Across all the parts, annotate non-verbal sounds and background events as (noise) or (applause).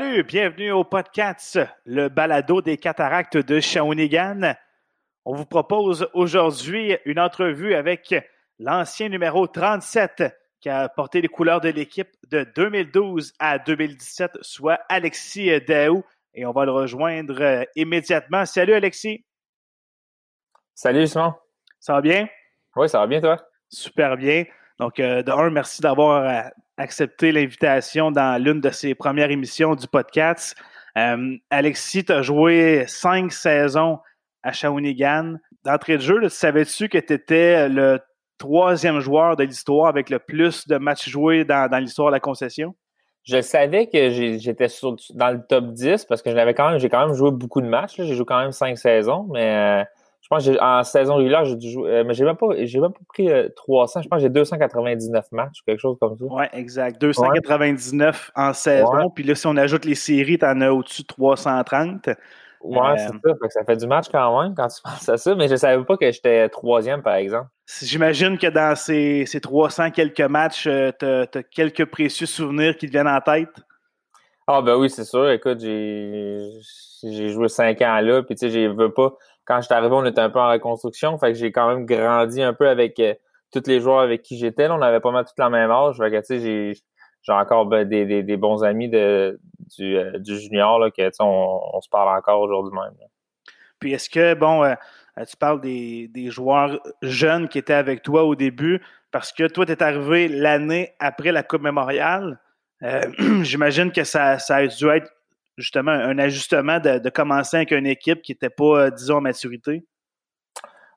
Salut, bienvenue au podcast, le balado des cataractes de Shawinigan. On vous propose aujourd'hui une entrevue avec l'ancien numéro 37 qui a porté les couleurs de l'équipe de 2012 à 2017, soit Alexis Daou. Et on va le rejoindre immédiatement. Salut Alexis. Salut Simon. Ça va bien? Oui, ça va bien toi? Super bien. Donc, euh, de un, merci d'avoir euh, accepté l'invitation dans l'une de ces premières émissions du podcast. Euh, Alexis, tu as joué cinq saisons à Shawinigan. D'entrée de jeu, savais-tu que tu étais le troisième joueur de l'histoire avec le plus de matchs joués dans, l'histoire de la concession? Je savais que j'étais dans le top 10 parce que quand même, j'ai quand même joué beaucoup de matchs. J'ai joué quand même cinq saisons, mais je pense en saison régulière, j'ai dû jouer, euh, mais j'ai même pas, j'ai même pas pris 300. Euh, je pense que j'ai 299 matchs ou quelque chose comme ça. Oui, exact. 299 en saison. Puis là, si on ajoute les séries, tu en as au-dessus de 330. Ouais, euh, c'est ça. ça fait du match quand même quand tu (laughs) penses à ça, mais je savais pas que j'étais troisième, par exemple. J'imagine que dans ces, ces 300 quelques matchs, tu as, quelques précieux souvenirs qui te viennent en tête? Ah ben oui, c'est sûr. Écoute, j'ai joué cinq ans là, puis tu sais, je veux pas quand j'étais arrivé, on était un peu en reconstruction. Fait que j'ai quand même grandi un peu avec euh, tous les joueurs avec qui j'étais. on avait pas mal toute la même âge. Tu sais, j'ai, encore ben, des, bons amis de, du, euh, junior, là, que, on, se parle encore aujourd'hui même. Puis est-ce que, bon, euh, tu parles des, joueurs jeunes qui étaient avec toi au début, parce que toi, tu es arrivé l'année après la Coupe mémoriale. (clears throat) j'imagine que ça, ça a dû être justement un ajustement de, commencer avec une équipe qui n'était pas, euh, disons, en maturité?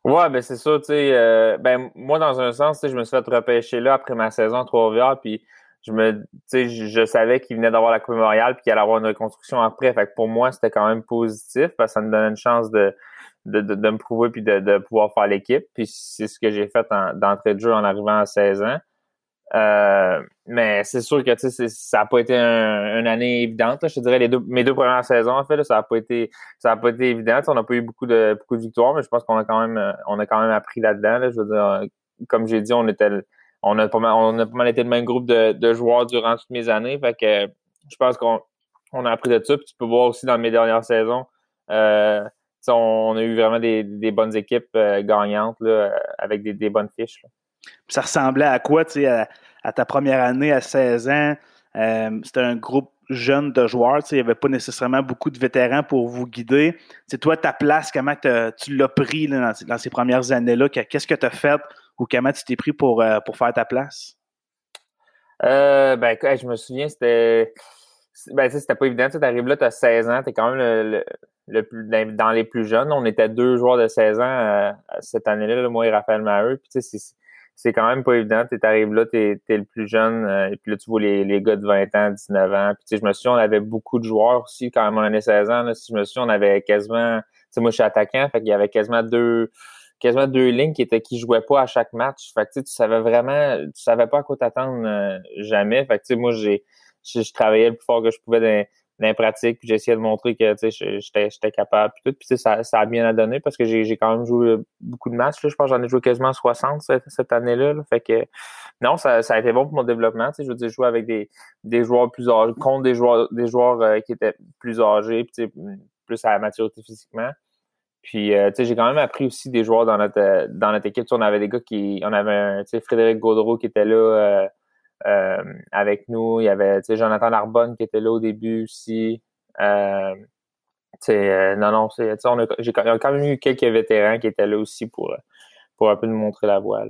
Ouais, ben c'est ça, tu sais. Euh, ben, moi, dans un sens, je me suis fait repêcher là après ma saison à Trois-Rivières, puis je me je, savais qu'il venait d'avoir la Coupe Memorial puis qu'il allait avoir une reconstruction après. Fait que pour moi, c'était quand même positif parce que ça me donnait une chance de, de, de, me prouver puis de, de pouvoir faire l'équipe. Puis c'est ce que j'ai fait d'entrée de jeu en arrivant à 16 ans. Euh, mais c'est sûr que ça n'a pas été une année évidente. Je te dirais mes deux premières saisons, en fait, ça n'a pas été pas été évident. on n'a pas eu beaucoup de victoires, mais je pense qu'on a quand même appris là-dedans. Je comme j'ai dit, on a pas mal été le même groupe de, joueurs durant toutes mes années. Je pense qu'on on a appris de ça. Tu peux voir aussi dans mes dernières saisons. Euh, on, a eu vraiment des, bonnes équipes euh, gagnantes avec des, bonnes fiches. Ça ressemblait à quoi, tu sais, à, ta première année à 16 ans? Euh, c'était un groupe jeune de joueurs, il n'y avait pas nécessairement beaucoup de vétérans pour vous guider. C'est toi, ta place, comment tu l'as pris dans, ces premières années-là? Qu'est-ce que tu as fait ou comment tu t'es pris pour, euh, pour faire ta place? Euh, ben, je me souviens, c'était. Ben, c'était pas évident. Tu arrives là, tu as 16 ans, tu es quand même le, plus, dans les plus jeunes. On était deux joueurs de 16 ans cette année-là, moi et Raphaël Maheu. Puis, tu sais, c'est quand même pas évident. Tu arrives là, tu es, le plus jeune, euh, et puis là, tu vois les, les gars de 20 ans, 19 ans. Puis, tu sais, je me souviens, on avait beaucoup de joueurs aussi quand même en année 16 ans. Là, si je me souviens, on avait quasiment, tu sais, moi, je suis attaquant, fait qu'il y avait quasiment deux, quasiment deux lignes qui étaient qui jouaient pas à chaque match. Fait que tu, sais, tu savais vraiment, tu savais pas à quoi t'attendre euh, jamais. Fait que tu sais, moi j'ai je, travaillais le plus fort que je pouvais dans, dans puis j'essayais de montrer que j'étais capable, puis tout. Puis ça, ça a bien à donner parce que j'ai quand même joué beaucoup de matchs. Là. Je pense que j'en ai joué quasiment 60 cette, année-là. Fait que non, ça, ça a été bon pour mon développement. Je veux dire, jouer avec des, des joueurs plus âgés, contre des joueurs, des joueurs euh, qui étaient plus âgés, plus à la maturité physiquement. Puis, euh, tu sais, j'ai quand même appris aussi des joueurs dans notre, dans notre équipe. on avait des gars qui, on avait un, Frédéric Gaudreau qui était là, euh, euh, avec nous. Il y avait Jonathan Narbonne qui était là au début aussi. Euh, euh non, non, j'ai quand même eu quelques vétérans qui étaient là aussi pour, pour un peu nous montrer la voie.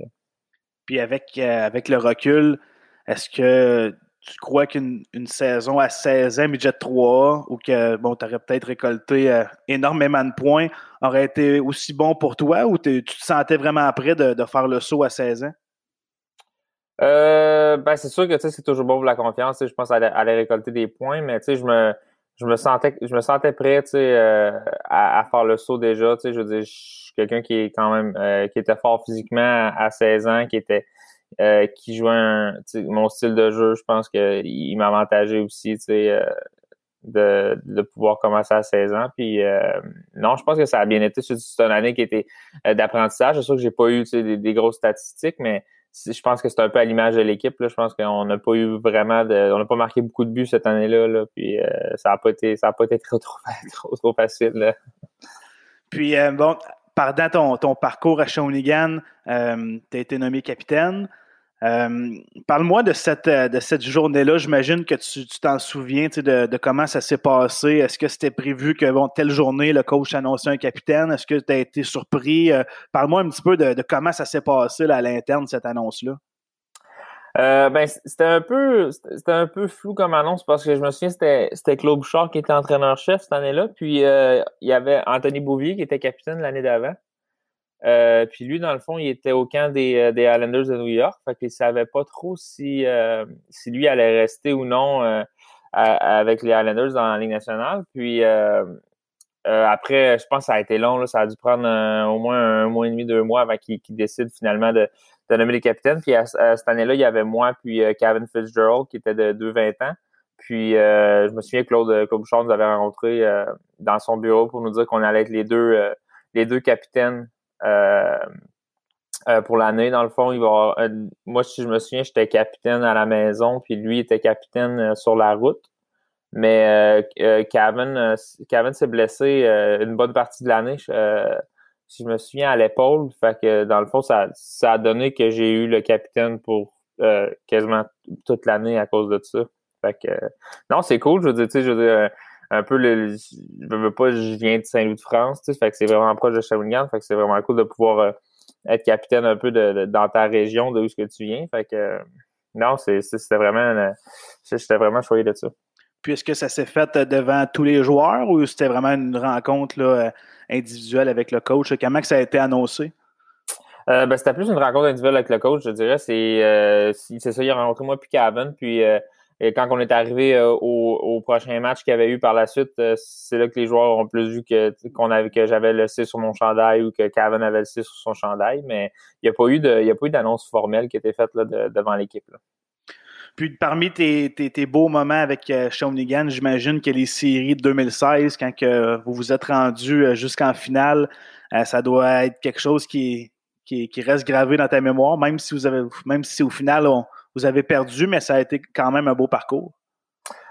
Puis avec, avec le recul, est-ce que tu crois qu'une saison à 16 ans, midget 3 ou que bon, tu aurais peut-être récolté énormément de points, aurait été aussi bon pour toi ou tu te sentais vraiment prêt de, faire le saut à 16 ans? Euh, ben c'est sûr que c'est toujours bon pour la confiance. Je pense à aller, récolter des points, mais je me je me sentais je me sentais prêt euh, à, à, faire le saut déjà. Je veux dire, je suis quelqu'un qui est quand même euh, qui était fort physiquement à 16 ans, qui était euh, qui jouait un, mon style de jeu, je pense qu'il m'avantageait aussi, euh, de, de pouvoir commencer à 16 ans. Puis non, je pense que ça a bien été. C'est une année qui était d'apprentissage. C'est sûr que j'ai pas eu des, des grosses statistiques, mais je pense que c'est un peu à l'image de l'équipe. Je pense qu'on n'a pas eu vraiment de. On n'a pas marqué beaucoup de buts cette année-là. Là, puis euh, ça n'a pas été ça a pas été trop, (laughs) trop, trop, facile. Puis euh, bon, pendant ton, ton parcours à Shawinigan, euh, tu as été nommé capitaine. Euh, parle-moi de cette, euh, de cette journée-là. J'imagine que tu t'en souviens de, de, comment ça s'est passé. Est-ce que c'était prévu que, bon, telle journée, le coach annonçait un capitaine? Est-ce que tu as été surpris? Euh, parle-moi un petit peu de, de comment ça s'est passé là, à l'interne, cette annonce-là. Euh, ben, c'était un peu c'était un peu flou comme annonce parce que je me souviens c'était c'était Claude Bouchard qui était entraîneur-chef cette année-là, puis il y avait Anthony Bouvier qui était capitaine l'année d'avant. Euh, puis lui, dans le fond, il était au camp des, euh, des Islanders de New York. Fait qu'il savait pas trop si, euh, si lui allait rester ou non avec les Islanders dans la Ligue nationale. Puis après, je pense que ça a été long. Là, ça a dû prendre au moins un mois et demi, deux mois avant qu'il décide finalement de, de, nommer les capitaines. Puis à, cette année-là, il y avait moi puis Kevin Fitzgerald qui était de 2-20 ans. Puis je me souviens que Claude, Claude nous avait rencontrés dans son bureau pour nous dire qu'on allait être les deux, les deux capitaines euh, euh, pour l'année. Dans le fond, il va euh, moi, si je me souviens, j'étais capitaine à la maison, puis lui était capitaine sur la route. Mais Kevin, Kevin s'est blessé une bonne partie de l'année. si je me souviens à l'épaule, fait que dans le fond, ça, ça a donné que j'ai eu le capitaine pour quasiment toute l'année à cause de ça. Fait que non, c'est cool. Je veux dire, tu sais, je veux dire, un peu le. Je veux pas, je viens de Saint-Louis de France, tu sais, fait que c'est vraiment proche de Shawinigan, fait que c'est vraiment cool de pouvoir euh, être capitaine un peu de, dans ta région de où ce que tu viens. Fait que non, c'était vraiment j'étais vraiment choyé de ça. Puis est-ce que ça s'est fait euh, devant tous les joueurs ou c'était vraiment une rencontre là, euh, individuelle avec le coach? Comment que ça a été annoncé? ben, c'était plus une rencontre individuelle avec le coach, je dirais. C'est ça, il a rencontré moi puis Kevin, puis et quand on est arrivé euh, au, prochain match qu'il y avait eu par la suite, euh, c'est là que les joueurs ont plus vu que que j'avais le C sur mon chandail ou que Kevin avait le C sur son chandail, mais il n'y a pas eu d'annonce formelle qui a été faite là, devant l'équipe. Puis parmi tes, tes, beaux moments avec euh, Shawinigan, j'imagine que les séries de 2016, quand que vous vous êtes rendu jusqu'en finale, ça doit être quelque chose qui, qui, qui, reste gravé dans ta mémoire, même si vous avez même si au final on, vous avez perdu, mais ça a été quand même un beau parcours.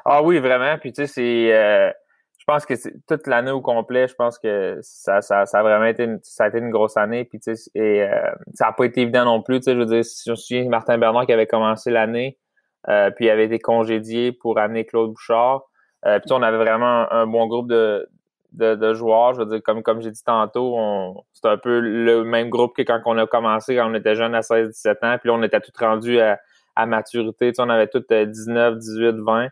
Ah oui, vraiment. Puis tu sais, c'est. Euh, je pense que toute l'année au complet, je pense que ça, ça, ça a vraiment été une, ça a été une grosse année. Puis tu sais, et euh, ça n'a pas été évident non plus. Tu sais, je veux dire, si je me souviens Martin Bernard qui avait commencé l'année, euh, puis il avait été congédié pour amener Claude Bouchard. Puis on avait vraiment un, bon groupe de, de, joueurs. Je veux dire, comme, comme j'ai dit tantôt, c'est un peu le même groupe que quand on a commencé, quand on était jeune à 16-17 ans. Puis là, on était tout rendu à à maturité. Tu on avait toutes 19, 18, 20.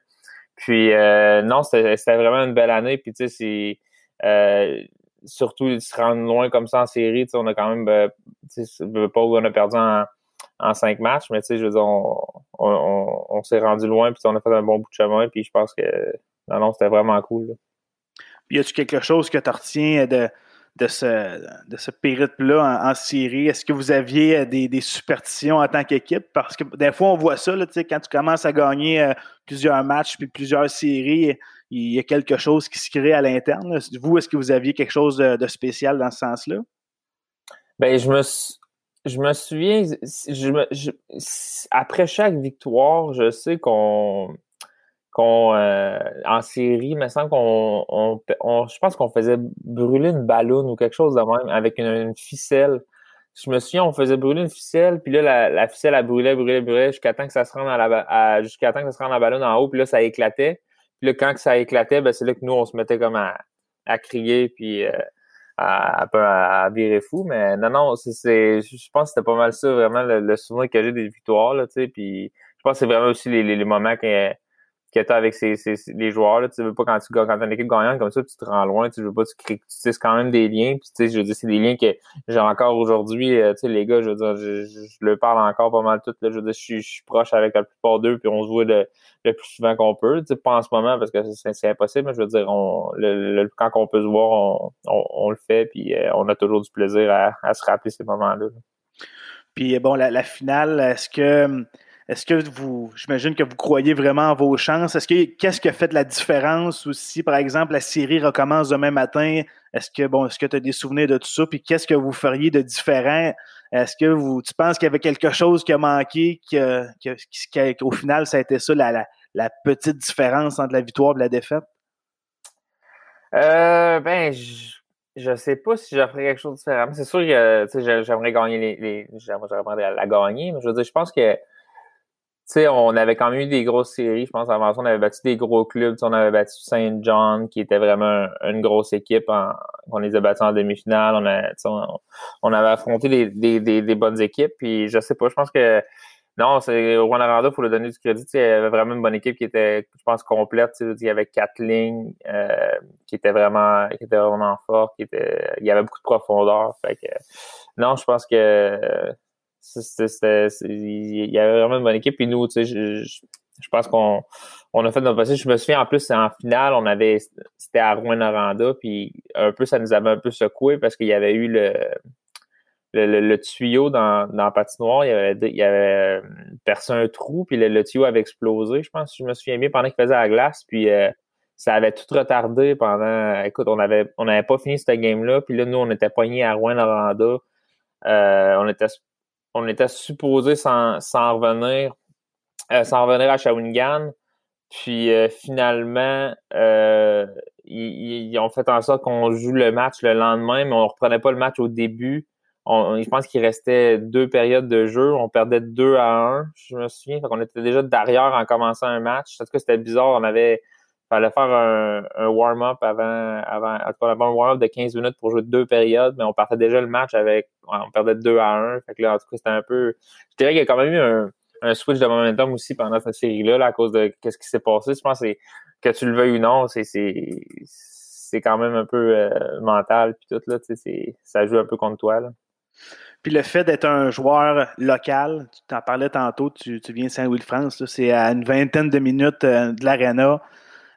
Puis euh, non, c'était vraiment une belle année. Puis tu sais, c'est euh, surtout se rendre loin comme ça en série. Tu sais, on a quand même, euh, tu sais, pas où on a perdu en, cinq matchs, mais tu sais, je veux dire, on, s'est rendu loin, puis on a fait un bon bout de chemin, puis je pense que non, non, c'était vraiment cool. Y a-tu quelque chose que tu retiens de, de ce, de ce périple-là en, Syrie? Est-ce que vous aviez euh, des, des superstitions en tant qu'équipe? Parce que des fois, on voit ça, là, quand tu commences à gagner euh, plusieurs matchs puis plusieurs séries, il y a quelque chose qui se crée à l'interne. Vous, est-ce que vous aviez quelque chose de, spécial dans ce sens-là? Ben, je me, souviens, après chaque victoire, je sais qu'on qu'on euh, en série, il me semble qu'on on, je pense qu'on faisait brûler une ballonne ou quelque chose de même avec une, ficelle. Je me souviens, on faisait brûler une ficelle, puis là, la, la ficelle, elle brûlait, brûlait, brûlait jusqu'à temps que ça se rende à la jusqu'à temps que ça se rende à la ballonne en haut, puis là, ça éclatait. Puis là, quand ça éclatait, ben, c'est là que nous, on se mettait comme à, à crier, puis euh, à, à, à, virer fou. Mais non, non, c'est, je pense que c'était pas mal ça, vraiment, le, souvenir que j'ai des victoires, là, tu sais, puis je pense que c'est vraiment aussi les, les, les moments que que tu avec ces, les joueurs. Là, tu veux pas quand tu quand as une équipe gagnante comme ça, tu te rends loin, tu veux pas, tu crées, tu sais, quand même des liens. Puis, tu sais, je veux dire, c'est des liens que j'ai encore aujourd'hui. Euh, tu sais, les gars, je veux dire, je, je, leur parle encore pas mal tout. Là, je veux dire, je suis, je suis proche avec la plupart d'eux, puis on se voit le, le plus souvent qu'on peut. Tu sais, pas en ce moment parce que c'est impossible, mais je veux dire, on, le, quand on peut se voir, on, on, le fait, puis euh, on a toujours du plaisir à, à se rappeler ces moments-là. Puis bon, la, la finale, est-ce que est-ce que vous, j'imagine que vous croyez vraiment en vos chances? Est-ce que qu'est-ce qui fait la différence aussi, par exemple, la série recommence demain matin? Est-ce que bon, est-ce que tu as des souvenirs de tout ça? Puis qu'est-ce que vous feriez de différent? Est-ce que vous, tu penses qu'il y avait quelque chose qui a manqué, qu'au final, ça a été ça, la, la, petite différence entre la victoire et la défaite? Euh, ben, je sais pas si j'aurais quelque chose de différent. C'est sûr que j'aimerais gagner les, j'aimerais la, gagner, mais je veux dire, je pense que sais, on avait quand même eu des grosses séries. Je pense avant ça, on avait battu des gros clubs. on avait battu Saint John, qui était vraiment une grosse équipe. on les a battus en demi-finale. On, on, avait affronté des, des, bonnes équipes. Puis je sais pas, je pense que non, c'est Juan Aranda, il faut lui donner du crédit. Il y avait vraiment une bonne équipe qui était, je pense, complète. Il y avait quatre lignes euh, qui étaient vraiment qui étaient vraiment fortes, qui il y avait beaucoup de profondeur. Fait que, non, je pense que il y avait vraiment une bonne équipe. Puis nous, tu sais, je, pense qu'on on a fait notre possible. Je me souviens, en plus, en finale, on avait, c'était à Rouen-Noranda, puis un peu, ça nous avait un peu secoué parce qu'il y avait eu le, le, tuyau dans, dans la patinoire, il y avait, il avait euh, percé un trou, puis le, tuyau avait explosé, je pense, je me souviens bien, pendant qu'il faisait la glace, puis euh, ça avait tout retardé pendant, écoute, on on n'avait pas fini cette game-là, puis là, nous, on était poignés à Rouen-Noranda, euh, on était on était supposé s'en, revenir, euh, revenir à Shawinigan. Puis euh, finalement, euh, ils, ont fait en sorte qu'on joue le match le lendemain, mais on reprenait pas le match au début. je pense qu'il restait deux périodes de jeu. On perdait 2 à 1, je me souviens. Fait qu'on était déjà derrière en commençant un match. En tout cas, c'était bizarre? On avait fallait faire un, warm-up avant, avant, on avait un warm-up de 15 minutes pour jouer deux périodes, mais on partait déjà le match avec, on perdait 2 à 1. Fait que là, en tout cas, c'était un peu, je dirais qu'il y a quand même eu un, un switch de momentum aussi pendant cette série-là, à cause de qu'est-ce qui s'est passé. Je pense que, que tu le veuilles ou non, c'est, c'est, c'est quand même un peu euh, mental, puis tout, là, sais, ça joue un peu contre toi, là. Puis le fait d'être un joueur local, tu t'en parlais tantôt, tu, tu viens de Saint-Louis-de-France, c'est à une vingtaine de minutes euh, de l'aréna.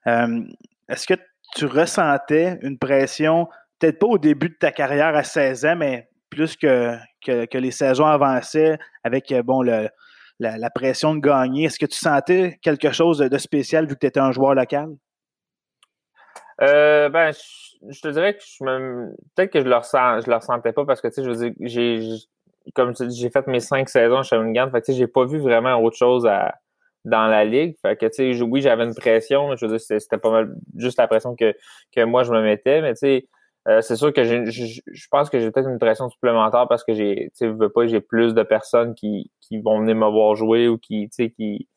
Euh, est-ce que tu ressentais une pression, peut-être pas au début de ta carrière à 16 ans, mais plus que, que, les saisons avançaient avec euh, bon, le, la, pression de gagner? Est-ce que tu sentais quelque chose de spécial vu que tu étais un joueur local? Euh, ben, je, te dirais que. Peut-être que je le ressens, je le ressentais pas parce que tu sais, je veux dire, j'ai comme j'ai fait mes cinq saisons chez Shawinigan, fait que tu sais, j'ai pas vu vraiment autre chose à, dans la ligue. Fait que, tu sais, oui, j'avais une pression, mais je veux dire, c'était pas mal juste la pression que, que moi je me mettais. Mais tu sais, euh, c'est sûr que je, pense que j'ai peut-être une pression supplémentaire parce que j'ai, tu veux pas, j'ai plus de personnes qui, qui vont venir me voir jouer ou qui, tu sais, qui,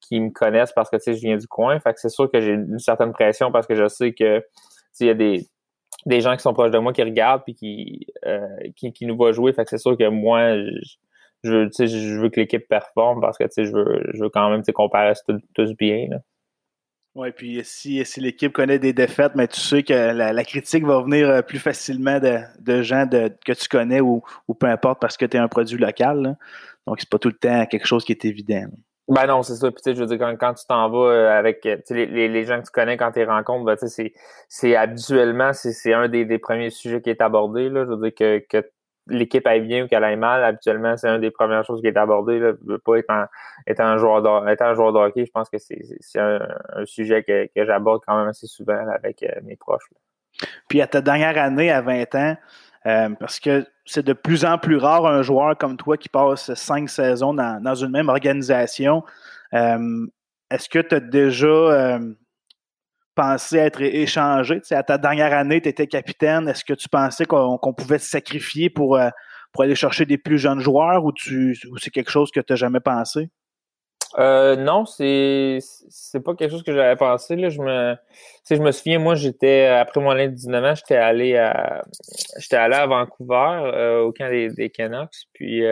qui me connaissent parce que, tu sais, je viens du coin. Fait que c'est sûr que j'ai une certaine pression parce que je sais que, tu sais, il y a des, des gens qui sont proches de moi qui regardent puis qui, euh, qui, qui nous voient jouer. Fait que c'est sûr que moi, je, je veux, je veux que l'équipe performe parce que je veux, je veux quand même qu'on paraisse tous, bien. Oui, puis si, si l'équipe connaît des défaites, mais tu sais que la, critique va venir euh, plus facilement de, gens que tu connais ou, peu importe parce que tu es un produit local. Donc, Donc, c'est pas tout le temps quelque chose qui est évident. Ben non, c'est ça. Puis, je veux dire, quand, tu t'en vas euh, avec euh, les, les, gens que tu connais quand tu les rencontres, ben, c'est habituellement, c'est un des, des, premiers sujets qui est abordé. Là. Je veux dire que, que l'équipe aille bien ou qu'elle aille mal, habituellement, c'est une des premières choses qui est abordée. Là. Pas être un, joueur de, un joueur de hockey, je pense que c'est un, sujet que, j'aborde quand même assez souvent avec euh, mes proches. Puis à ta dernière année, à 20 ans, euh, parce que c'est de plus en plus rare un joueur comme toi qui passe cinq saisons dans, dans une même organisation. Euh, est-ce que tu as déjà pensé être échangé? à ta dernière année, tu étais capitaine. Est-ce que tu pensais qu'on pouvait se sacrifier pour, euh, pour aller chercher des plus jeunes joueurs ou, c'est quelque chose que tu n'as jamais pensé? Euh, non, c'est c'est pas quelque chose que j'avais pensé. Je me je me souviens, moi, j'étais après mon année de 19 ans, j'étais allé à j'étais allé à Vancouver euh, au camp des, des Canucks. Puis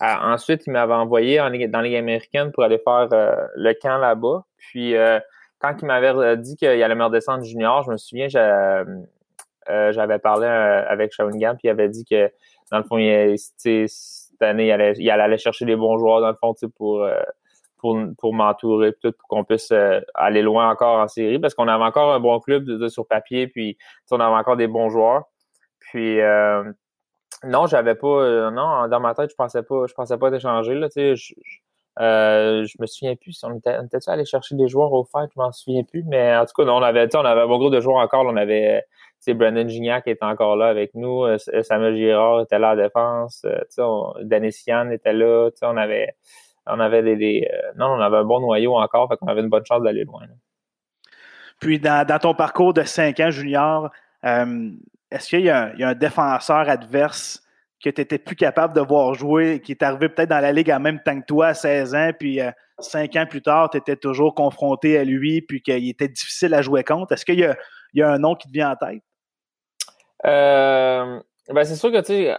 ensuite, ils m'avaient envoyé dans les Ligue américaine pour aller faire le camp là-bas. Puis quand il m'avait euh, dit qu'il allait me redescendre junior, je me souviens, euh, j'avais parlé euh, avec Shawinigan, puis il avait dit que, dans le fond, il, cette année, il allait, aller chercher des bons joueurs, dans le fond, pour, pour, pour m'entourer, pour qu'on puisse aller loin encore en série, parce qu'on avait encore un bon club sur papier, puis on avait encore des bons joueurs. Puis, non, j'avais pas, non, dans ma tête, je pensais pas, je pensais pas d'échanger, là, Euh, je me souviens plus si on était, allé chercher des joueurs au fait, je m'en souviens plus, mais en tout cas, on avait, on avait un bon groupe de joueurs encore. On avait Brandon Gignac qui était encore là avec nous, euh, Samuel Girard était là en défense, on, Yann était là, on avait on avait des, non, on avait un bon noyau encore, fait qu'on avait une bonne chance d'aller loin. Puis dans, ton parcours de 5 ans junior, euh, est-ce qu'il y, a un défenseur adverse que tu étais plus capable de voir jouer, qui est arrivé peut-être dans la ligue en même temps que toi à 16 ans, puis euh, cinq ans plus tard, tu étais toujours confronté à lui, puis qu'il était difficile à jouer contre? Est-ce qu'il y, y a, un nom qui te vient en tête? Euh, ben c'est sûr que tu sais,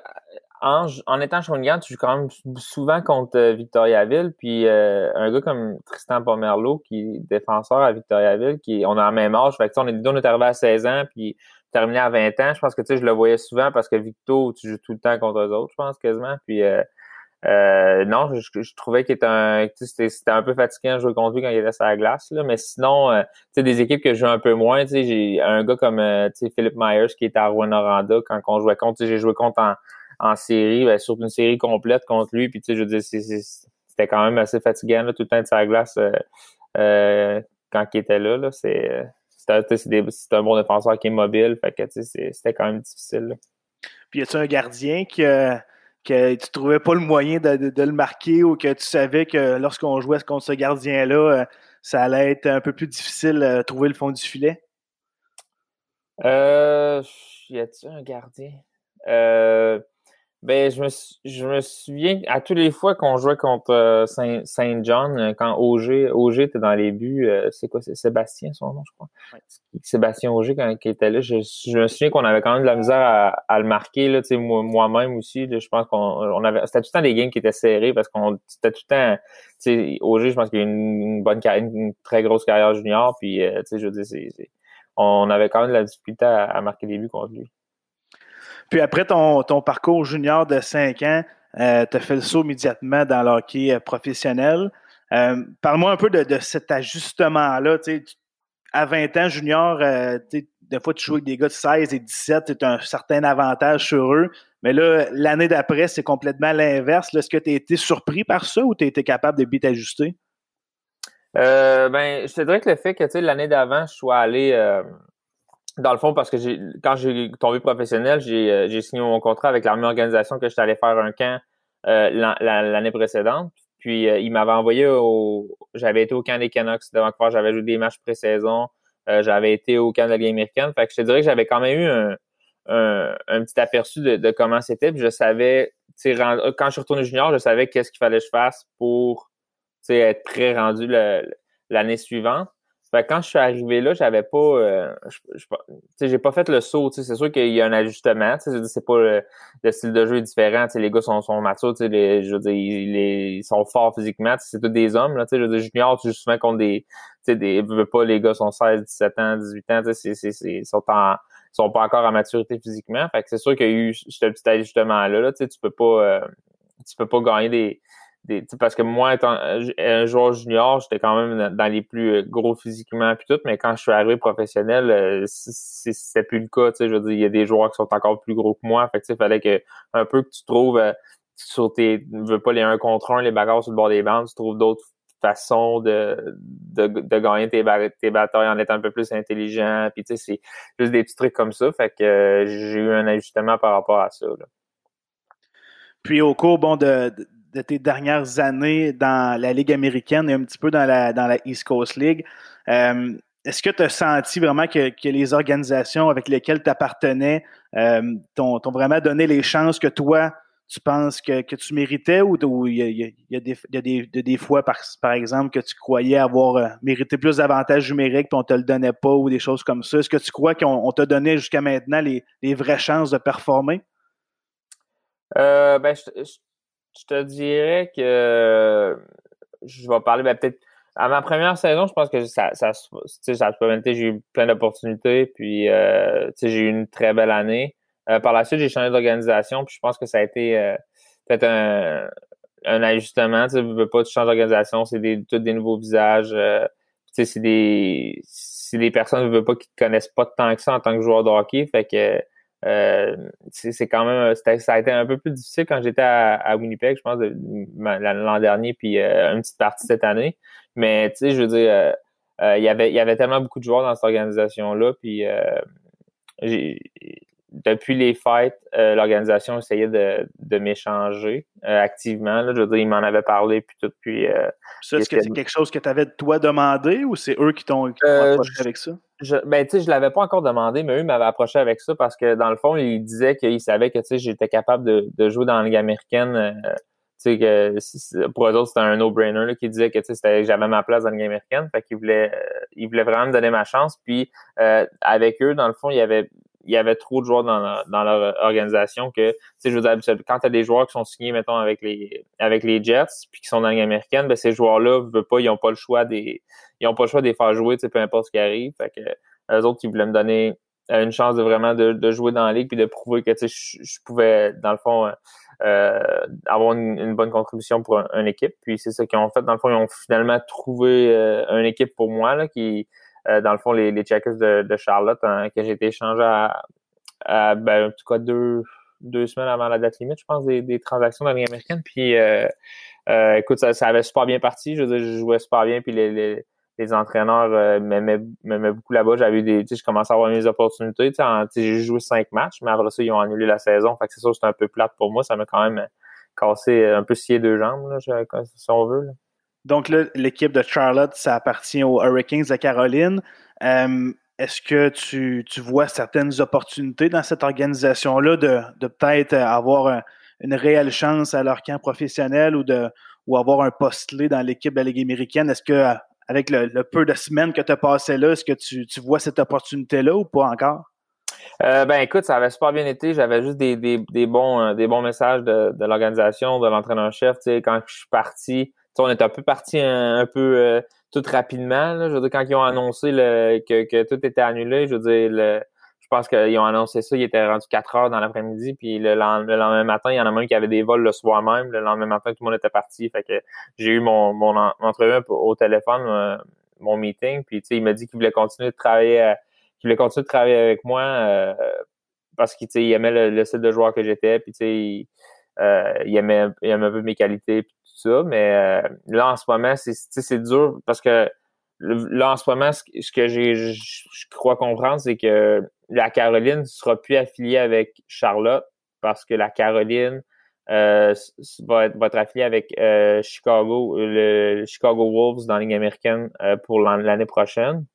en, en étant Shawinigan, tu joues quand même souvent contre euh, Victoriaville. Puis euh, un gars comme Tristan Pomerleau, qui est défenseur à Victoriaville, qui on a le même âge. Fait que, on est on est arrivé à 16 ans, puis terminé à 20 ans. Je pense que tu sais, je le voyais souvent parce que Victo, tu joues tout le temps contre eux autres, je pense, quasiment. Puis euh, euh non, je, trouvais qu'il était un c'était un peu fatiguant de jouer contre lui quand il était sur la glace. Là, mais sinon, tu sais, des équipes que je joue un peu moins, tu sais, j'ai un gars comme tu sais, Philippe Myers qui était à Rouen-Noranda quand on jouait contre. J'ai joué contre en en série, ben, sur une série complète contre lui. Puis, tu sais, je veux dire, c'était quand même assez fatigant, tout le temps de sa glace euh, euh, quand il était là. là c'est c'est un bon défenseur qui est mobile. Fait que, c'était quand même difficile. Puis, y a-tu un gardien que, que tu trouvais pas le moyen de, le marquer ou que tu savais que lorsqu'on jouait contre ce gardien-là, euh, ça allait être un peu plus difficile de trouver le fond du filet? Euh, y a-tu un gardien? Euh, ben, je me, je me souviens, à toutes les fois qu'on jouait contre euh, Saint, Saint John, euh, quand Auger, Auger était dans les buts, euh, c'est quoi, c'est Sébastien son nom, je crois? Sébastien Auger, quand il était là, je, je me souviens qu'on avait quand même de la misère à, à le marquer, là, tu sais, moi-même aussi, je pense qu'on on avait, c'était tout le temps des games qui étaient serrés parce qu'on, c'était tout le temps, tu sais, Auger, je pense qu'il a une, une bonne carrière, une très grosse carrière junior, puis, tu sais, je veux dire, c'est, on avait quand même de la difficulté à, à marquer des buts contre lui. Puis après ton, ton parcours junior de 5 ans, euh, tu fait le saut immédiatement dans l'hockey euh, professionnel. Euh, parle-moi un peu de, cet ajustement-là. À 20 ans, junior, des fois, tu joues avec des gars de 16 et 17, tu as un certain avantage sur eux. Mais là, l'année d'après, c'est complètement l'inverse. Est-ce que tu as été surpris par ça ou tu as été capable de bien t'ajuster? ben, je te dirais que le fait que l'année d'avant, je sois allé dans le fond, parce que j'ai quand j'ai tombé professionnel, j'ai euh, signé mon contrat avec la même organisation que j'étais allé faire un camp euh, l'année précédente. Puis euh, il m'avait envoyé au. J'avais été au camp des Canucks de Vancouver, j'avais joué des matchs pré-saison, j'avais été au camp de la Ligue américaine. Fait je te dirais que j'avais quand même eu un, un, petit aperçu de, comment c'était. Puis je savais, quand je suis retourné junior, je savais qu'est-ce qu'il fallait que je fasse pour être très rendu l'année suivante. Fait quand je suis arrivé là, j'avais pas, euh, je, j'ai pas fait le saut. C'est sûr qu'il y a un ajustement. C'est pas le, style de jeu est différent. Les gars sont, sont matures. Les, je veux dire, ils, sont forts physiquement. C'est tous des hommes. Là, je veux dire, junior, tu joues souvent contre des, des, veux pas les gars sont 16, 17 ans, 18 ans. C'est, c'est, ils sont en, sont pas encore en maturité physiquement. Fait que c'est sûr qu'il y a eu ce petit ajustement là. là tu peux pas, euh, tu peux pas gagner des parce que moi, étant un joueur junior, j'étais quand même dans les plus euh, gros physiquement puis tout, mais quand je suis arrivé professionnel, euh, c'est plus le cas. Je veux dire, il y a des joueurs qui sont encore plus gros que moi. Fait que il fallait que un peu que tu trouves euh, sur tes. veux pas les un contre un, les bagarres sur le bord des bandes, tu trouves d'autres façons de, de, de, gagner tes, tes batailles en étant un peu plus intelligent. Puis tu sais, c'est juste des petits trucs comme ça. Fait que j'ai eu un ajustement par rapport à ça. Puis au cours bon, de, de tes dernières années dans la Ligue américaine et un petit peu dans la, dans la East Coast League. Euh, est-ce que tu as senti vraiment que, que, les organisations avec lesquelles tu appartenais euh, t'ont, vraiment donné les chances que toi, tu penses que, que tu méritais ou il y a, y des, y a des, fois, par, par exemple, que tu croyais avoir euh, mérité plus d'avantages numériques et on te le donnait pas ou des choses comme ça? Est-ce que tu crois qu'on t'a donné jusqu'à maintenant les, les, vraies chances de performer? Ben, te dirais que je vais parler ben, peut-être à ma première saison, je pense que ça, ça, ça j'ai eu plein d'opportunités, puis euh, j'ai eu une très belle année. Euh, par la suite, j'ai changé d'organisation, puis je pense que ça a été euh, peut-être un, un ajustement. Tu veux pas tu changes d'organisation, c'est des, tous des nouveaux visages. Euh, c'est des, c'est des personnes ne veulent pas qui te connaissent pas tant que ça en tant que joueur de hockey. Fait que c'est quand même ça a été un peu plus difficile quand j'étais à, Winnipeg, je pense, l'an dernier, puis une petite partie cette année. Mais tu sais, je veux dire, il y avait il y avait tellement beaucoup de joueurs dans cette organisation-là, puis depuis les fêtes, euh, l'organisation essayait de, de m'échanger euh, activement. Là. Je veux dire, ils m'en avaient parlé puis tout. Puis, euh, ça, est-ce que c'est quelque chose que tu avais toi demandé ou c'est eux qui t'ont approché avec ça? Je, ben, tu sais, je l'avais pas encore demandé, mais eux m'avaient approché avec ça parce que, dans le fond, ils disaient qu'ils savaient que, tu sais, j'étais capable de, de, jouer dans la Ligue américaine. tu sais, que pour eux autres, c'était un no-brainer qui disait que, tu sais, j'avais ma place dans la Ligue américaine. Fait qu'ils voulaient, ils voulaient vraiment me donner ma chance. Puis, avec eux, dans le fond, il y avait il y avait trop de joueurs dans, dans leur organisation que, tu sais, je veux dire, quand tu as des joueurs qui sont signés, mettons, avec les, avec les Jets, puis qui sont dans la Ligue américaine, ben, ces joueurs-là, pas, ils n'ont pas le choix des, ils ont pas le choix de les faire jouer, tu sais, peu importe ce qui arrive. Fait que, eux autres, ils voulaient me donner euh, une chance de vraiment de, de jouer dans la ligue puis de prouver que, tu sais, je, pouvais, dans le fond, euh, euh, avoir une, bonne contribution pour une équipe. Puis c'est ça qu'ils ont fait. Dans le fond, ils ont finalement trouvé une équipe pour moi, là, qui, euh, dans le fond, les, les checkers de, de Charlotte, hein, que j'ai été échangé à, ben, en tout cas deux, deux semaines avant la date limite, je pense, des, des transactions dans la américaine. Puis, euh, euh, écoute, ça, ça, avait super bien parti. Je veux dire, je jouais super bien. Puis, les, les, les entraîneurs m'aimaient beaucoup là-bas. J'avais des, tu sais, je commençais à avoir mes opportunités. Tu sais, j'ai joué cinq matchs, mais après ça, ils ont annulé la saison. Fait que c'est sûr, c'était un peu plate pour moi. Ça m'a quand même cassé un peu scié deux jambes, là, si on veut. Là. Donc là, l'équipe de Charlotte, ça appartient aux Hurricanes de Caroline. Euh, est-ce que tu, vois certaines opportunités dans cette organisation-là de, peut-être avoir une réelle chance à leur camp professionnel ou de ou avoir un poste clé dans l'équipe de la Ligue américaine? Est-ce que avec le, peu de semaines que tu as passé là, est-ce que tu, vois cette opportunité-là ou pas encore? Euh, ben écoute, ça avait super bien été. J'avais juste des, bons, euh, des bons messages de, de l'organisation, de l'entraîneur-chef. Quand je suis parti, on est un peu parti un, peu euh, tout rapidement. Là. Je veux dire, quand ils ont annoncé le, que, que tout était annulé, je veux dire, le, je pense qu'ils ont annoncé ça, il était rendu 4 heures dans l'après-midi, puis le, lendemain matin, il y en a même qui avait des vols le soir même. Le lendemain matin, tout le monde était parti. Fait que j'ai eu mon, mon entrevue au téléphone, euh, mon meeting, puis il m'a dit qu'il voulait continuer de travailler euh, qu'il voulait continuer de travailler avec moi parce qu'il aimait le, le, style de joueur que j'étais, puis il, il, aimait, il aimait un peu mes qualités, ça, mais euh, là, en ce moment, c'est dur parce que là, en ce moment, ce, que j'ai, je crois comprendre, c'est que la Caroline ne sera plus affiliée avec Charlotte parce que la Caroline euh, va, être, affiliée avec euh, Chicago, le Chicago Wolves dans la Ligue américaine pour l'année prochaine.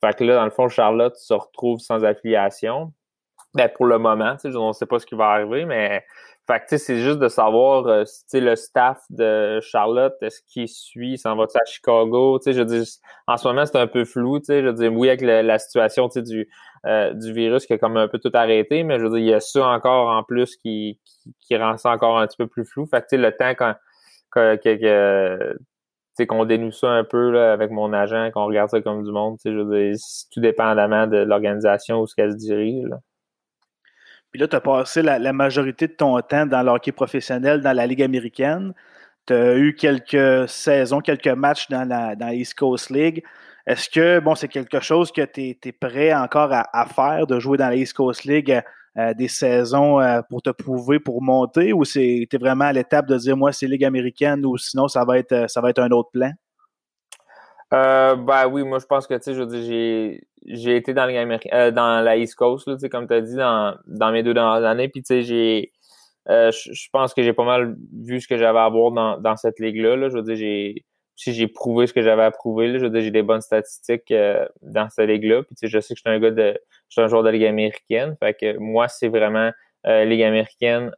Fait que là, dans le fond, Charlotte se retrouve sans affiliation. Ben, pour le moment, on ne sait pas ce qui va arriver, mais fait que, c'est juste de savoir, euh, le staff de Charlotte, est-ce qu'il suit, s'en va à Chicago, tu sais, je dis, en ce moment, c'est un peu flou, tu sais, je oui, avec la, situation, tu sais, du, euh, du virus qui a comme un peu tout arrêté, mais je veux dire, il y a ça encore en plus qui, qui, rend ça encore un petit peu plus flou. Fait que, tu sais, le temps quand, que, que, qu'on dénoue ça un peu là, avec mon agent, qu'on regarde ça comme du monde, sais, je veux dire, tout dépendamment de l'organisation où ce qu'elle se dirige, là. Puis là, tu as passé la, majorité de ton temps dans le hockey professionnel dans la Ligue américaine. Tu as eu quelques saisons, quelques matchs dans la, East Coast League. Est-ce que bon, c'est quelque chose que tu es, prêt encore à, faire, de jouer dans la East Coast League euh, des saisons euh, pour te prouver, pour monter, ou tu es vraiment à l'étape de dire moi c'est Ligue américaine ou sinon ça va être un autre plan? Euh, ben oui, moi je pense que tu sais, je veux dire, j'ai j'ai été dans, euh, dans la East Coast, là, comme tu as dit, dans, dans mes deux dernières années. Puis, tu sais, j'ai. Euh, je pense que j'ai pas mal vu ce que j'avais à voir dans, dans cette ligue-là. Là. Je veux dire, j'ai. Si j'ai prouvé ce que j'avais à prouver, là, je veux dire, j'ai des bonnes statistiques euh, dans cette ligue-là. Puis, tu sais, je sais que je suis un gars de. Je suis un joueur de Ligue américaine. Fait que moi, c'est vraiment Ligue américaine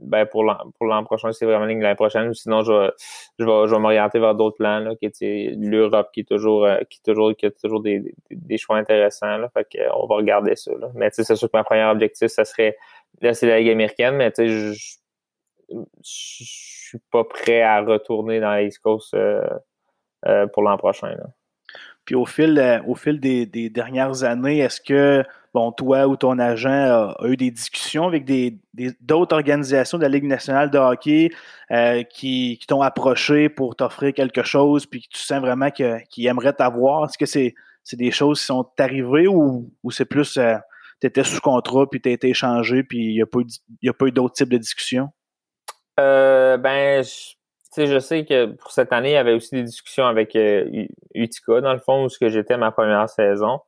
ben pour l'an pour l'an prochain, c'est vraiment l'année prochaine. Sinon, je vais, je vais, je vais m'orienter vers d'autres plans, là, qui est l'Europe, qui est toujours, euh, qui toujours, qui a toujours des, des, choix intéressants. Là, fait que, on va regarder ça. Là. Mais c'est sûr que mon premier objectif, ça serait là, c'est la Ligue américaine, mais tu sais, je, je, suis pas prêt à retourner dans l'East Coast euh, euh, pour l'an prochain. Puis au fil, euh, au fil des, dernières années, est-ce que bon, toi ou ton agent a, eu des discussions avec d'autres organisations de la Ligue nationale de hockey euh, qui, t'ont approché pour t'offrir quelque chose, puis que tu sens vraiment qu'ils aimeraient t'avoir? Est-ce que c'est, des choses qui sont arrivées ou, c'est plus euh, tu étais sous contrat, puis tu as été échangé, puis il n'y a, pas eu, a pas eu d'autres types de discussions? Euh, ben, je, je sais que pour cette année, il y avait aussi des discussions avec euh, Utica, dans le fond, où j'étais ma première saison.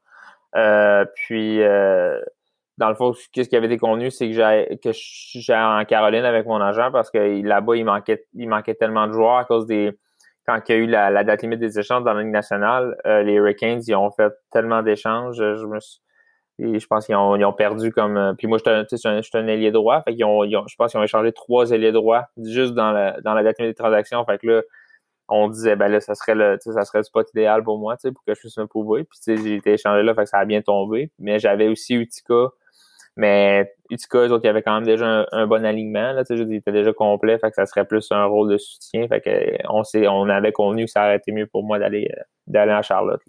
Euh, puis, euh, dans le fond, qu'est-ce qui avait été convenu, c'est que j'ai que j'allais en Caroline avec mon agent parce que là-bas, il manquait, il manquait tellement de joueurs à cause des quand il y a eu la, date limite des échanges dans la Ligue nationale, euh, les Hurricanes, ils ont fait tellement d'échanges. Je je pense qu'ils ont, ils ont perdu comme. Puis moi, je suis un, un, ailier droit. Fait qu'ils ont, je pense qu'ils ont échangé trois ailiers droits juste dans la, dans la date limite des transactions. Fait que on disait ben là, ça serait le, ça serait spot idéal pour moi, pour que je puisse me prouver. Puis j'ai été échangé là, fait que ça a bien tombé. Mais j'avais aussi Utica mais Utica, eux autres, il y avait quand même déjà un, bon alignement. Là, il était déjà complet, fait que ça serait plus un rôle de soutien. Fait que on, on avait convenu que ça aurait été mieux pour moi d'aller euh, d'aller à Charlotte.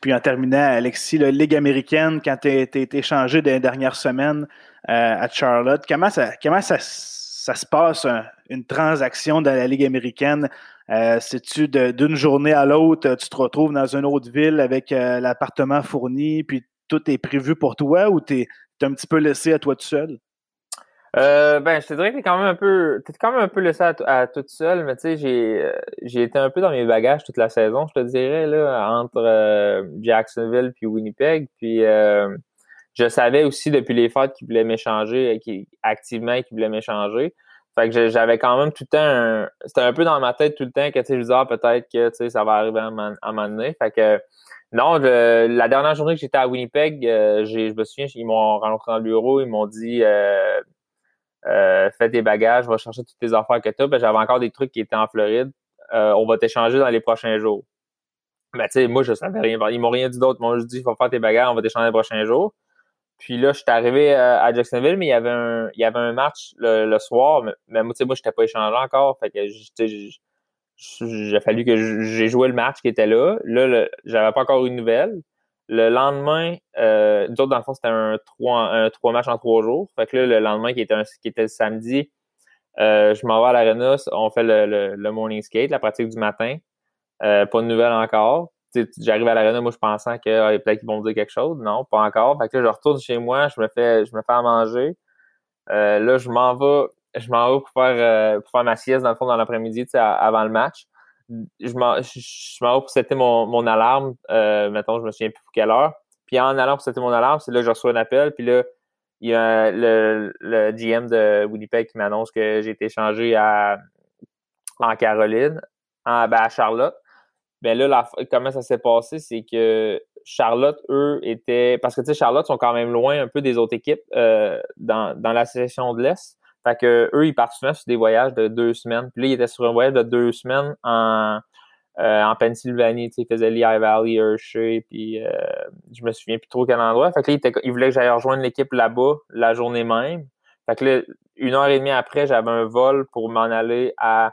Puis en terminant, Alexis, la Ligue américaine, quand tu as été échangé les dernières semaines euh, à Charlotte, comment ça, comment ça, ça se passe, une transaction dans la Ligue américaine? Euh, C'est-tu d'une journée à l'autre, tu te retrouves dans une autre ville avec l'appartement fourni, puis tout est prévu pour toi ou tu es, un petit peu laissé à toi tout seul? Euh, ben, je te dirais que t'es quand même un peu, t'es quand même un peu laissé à, à tout seul, mais tu sais, j'ai, euh, j'ai été un peu dans mes bagages toute la saison, je te dirais là, entre euh, Jacksonville puis Winnipeg, puis je savais aussi depuis les fêtes qu'ils voulaient m'échanger, qui activement qu'ils voulaient m'échanger. Fait que j'avais quand même tout le temps, c'était un peu dans ma tête tout le temps que tu sais, je disais ah, peut-être que ça va arriver à un moment donné. Fait que non, la dernière journée que j'étais à Winnipeg, euh, je me souviens, ils m'ont rencontré dans le bureau, ils m'ont dit euh, euh, fais tes bagages, va chercher toutes tes affaires que tu as. Ben, j'avais encore des trucs qui étaient en Floride. Euh, on va t'échanger dans les prochains jours. Ben, tu sais, moi, je savais rien. Ils m'ont rien dit d'autre. Ils m'ont juste dit, faut faire tes bagages, on va t'échanger les prochains jours. Puis là, je suis arrivé à Jacksonville, mais il y avait un, il y avait un match le, soir. Mais, moi, tu sais, moi, j'étais pas échangé encore. Fait que, a fallu que j'ai joué le match qui était là. Là, j'avais pas encore une nouvelle. Le lendemain, euh, nous dans le fond, c'était un trois, un trois matchs en trois jours. Fait que là, le lendemain, qui était, un, qui était le samedi, euh, je m'en vais à l'Arena, on fait le, le, morning skate, la pratique du matin. Euh, pas de nouvelles encore. J'arrive à l'Arena, moi, je pensais que ah, peut-être qu'ils vont me dire quelque chose. Non, pas encore. Fait que là, je retourne chez moi, je me fais, je me fais à manger. Euh, là, je m'en vais je m'en vais pour faire, euh, pour faire ma sieste dans le fond dans l'après-midi, avant le match. Je m'en je, vais pour setter mon, mon alarme, euh, mettons, je me souviens plus pour quelle heure. Puis en allant pour setter mon alarme, c'est là que je reçois un appel, puis là, il y a le, le GM de Winnipeg qui m'annonce que j'ai été échangé à, en Caroline, en, ben à Charlotte. Ben là, la, comment ça s'est passé, c'est que Charlotte, eux, étaient. Parce que tu sais, Charlotte sont quand même loin un peu des autres équipes euh, dans, dans la session de l'Est. Fait que eux, ils partent souvent sur des voyages de deux semaines. Puis là, ils étaient sur un voyage de deux semaines en, euh, en Pennsylvanie. Ils faisaient Lehigh Valley, Hershey, puis euh, je me souviens plus trop quel endroit. Fait que là, ils, ils voulaient que j'aille rejoindre l'équipe là-bas la journée même. Fait que là, une heure et demie après, j'avais un vol pour m'en aller à,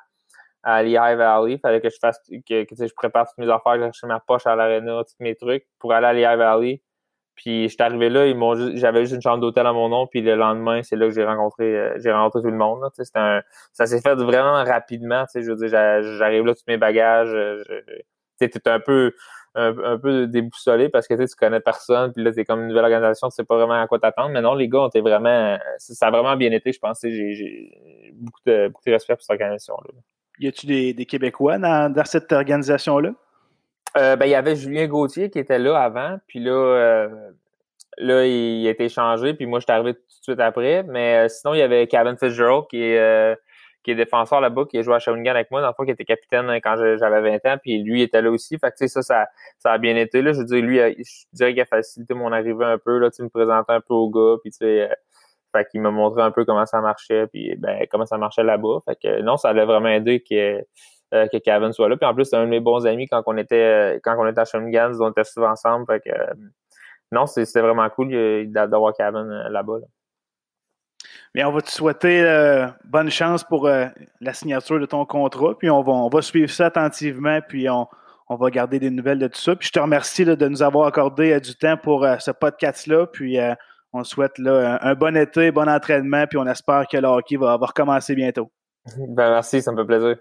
à Lehigh Valley. Fallait que je fasse que, que je prépare toutes mes affaires, que je ma poche à l'aréna, tous mes trucs pour aller à Lehigh Valley. Puis je suis arrivé là, ils m'ont j'avais juste une chambre d'hôtel à mon nom, puis le lendemain, c'est là que j'ai rencontré euh, j'ai rencontré tout le monde. Là, un, ça s'est fait vraiment rapidement. Je veux dire, j'arrive là, tous mes bagages. Euh, tu es un peu un, peu déboussolé parce que tu connais personne, puis là, c'est comme une nouvelle organisation, tu sais pas vraiment à quoi t'attendre. Mais non, les gars ont été vraiment. Ça a vraiment bien été, je pense. J'ai beaucoup de, beaucoup de respect pour cette organisation-là. Y a-tu des, des Québécois dans, cette organisation-là? Euh, ben, il y avait Julien Gauthier qui était là avant, puis là, euh, là, il, a été changé, puis moi, je suis arrivé tout de suite après. Mais euh, sinon, il y avait Kevin Fitzgerald qui est, défenseur là-bas, qui a joué à Shawinigan avec moi, dans le fond, qui était capitaine quand j'avais 20 ans, puis lui était là aussi. Fait que, sais, ça, ça, a bien été, là. Je veux dire, lui, je dirais qu'il a facilité mon arrivée un peu, là, tu me présentait un peu au gars, puis tu sais, fait qu'il m'a montré un peu comment ça marchait, puis ben, comment ça marchait là-bas. Fait que, non, ça allait vraiment aider que euh, que Kevin soit là. Puis en plus, c'est un de mes bons amis quand on était euh, quand on était à Shawinigan, on était souvent ensemble. Fait que, euh, non, c'était vraiment cool d'avoir Kevin là-bas. Bien, on va te souhaiter bonne chance pour la signature de ton contrat. Puis on va, on va suivre ça attentivement. Puis on, on va garder des nouvelles de tout ça. Puis je te remercie de nous avoir accordé du temps pour ce podcast-là. Puis on souhaite là, un, bon été, bon entraînement. Puis on espère que le hockey va, va recommencer bientôt. Ben merci, ça me fait plaisir.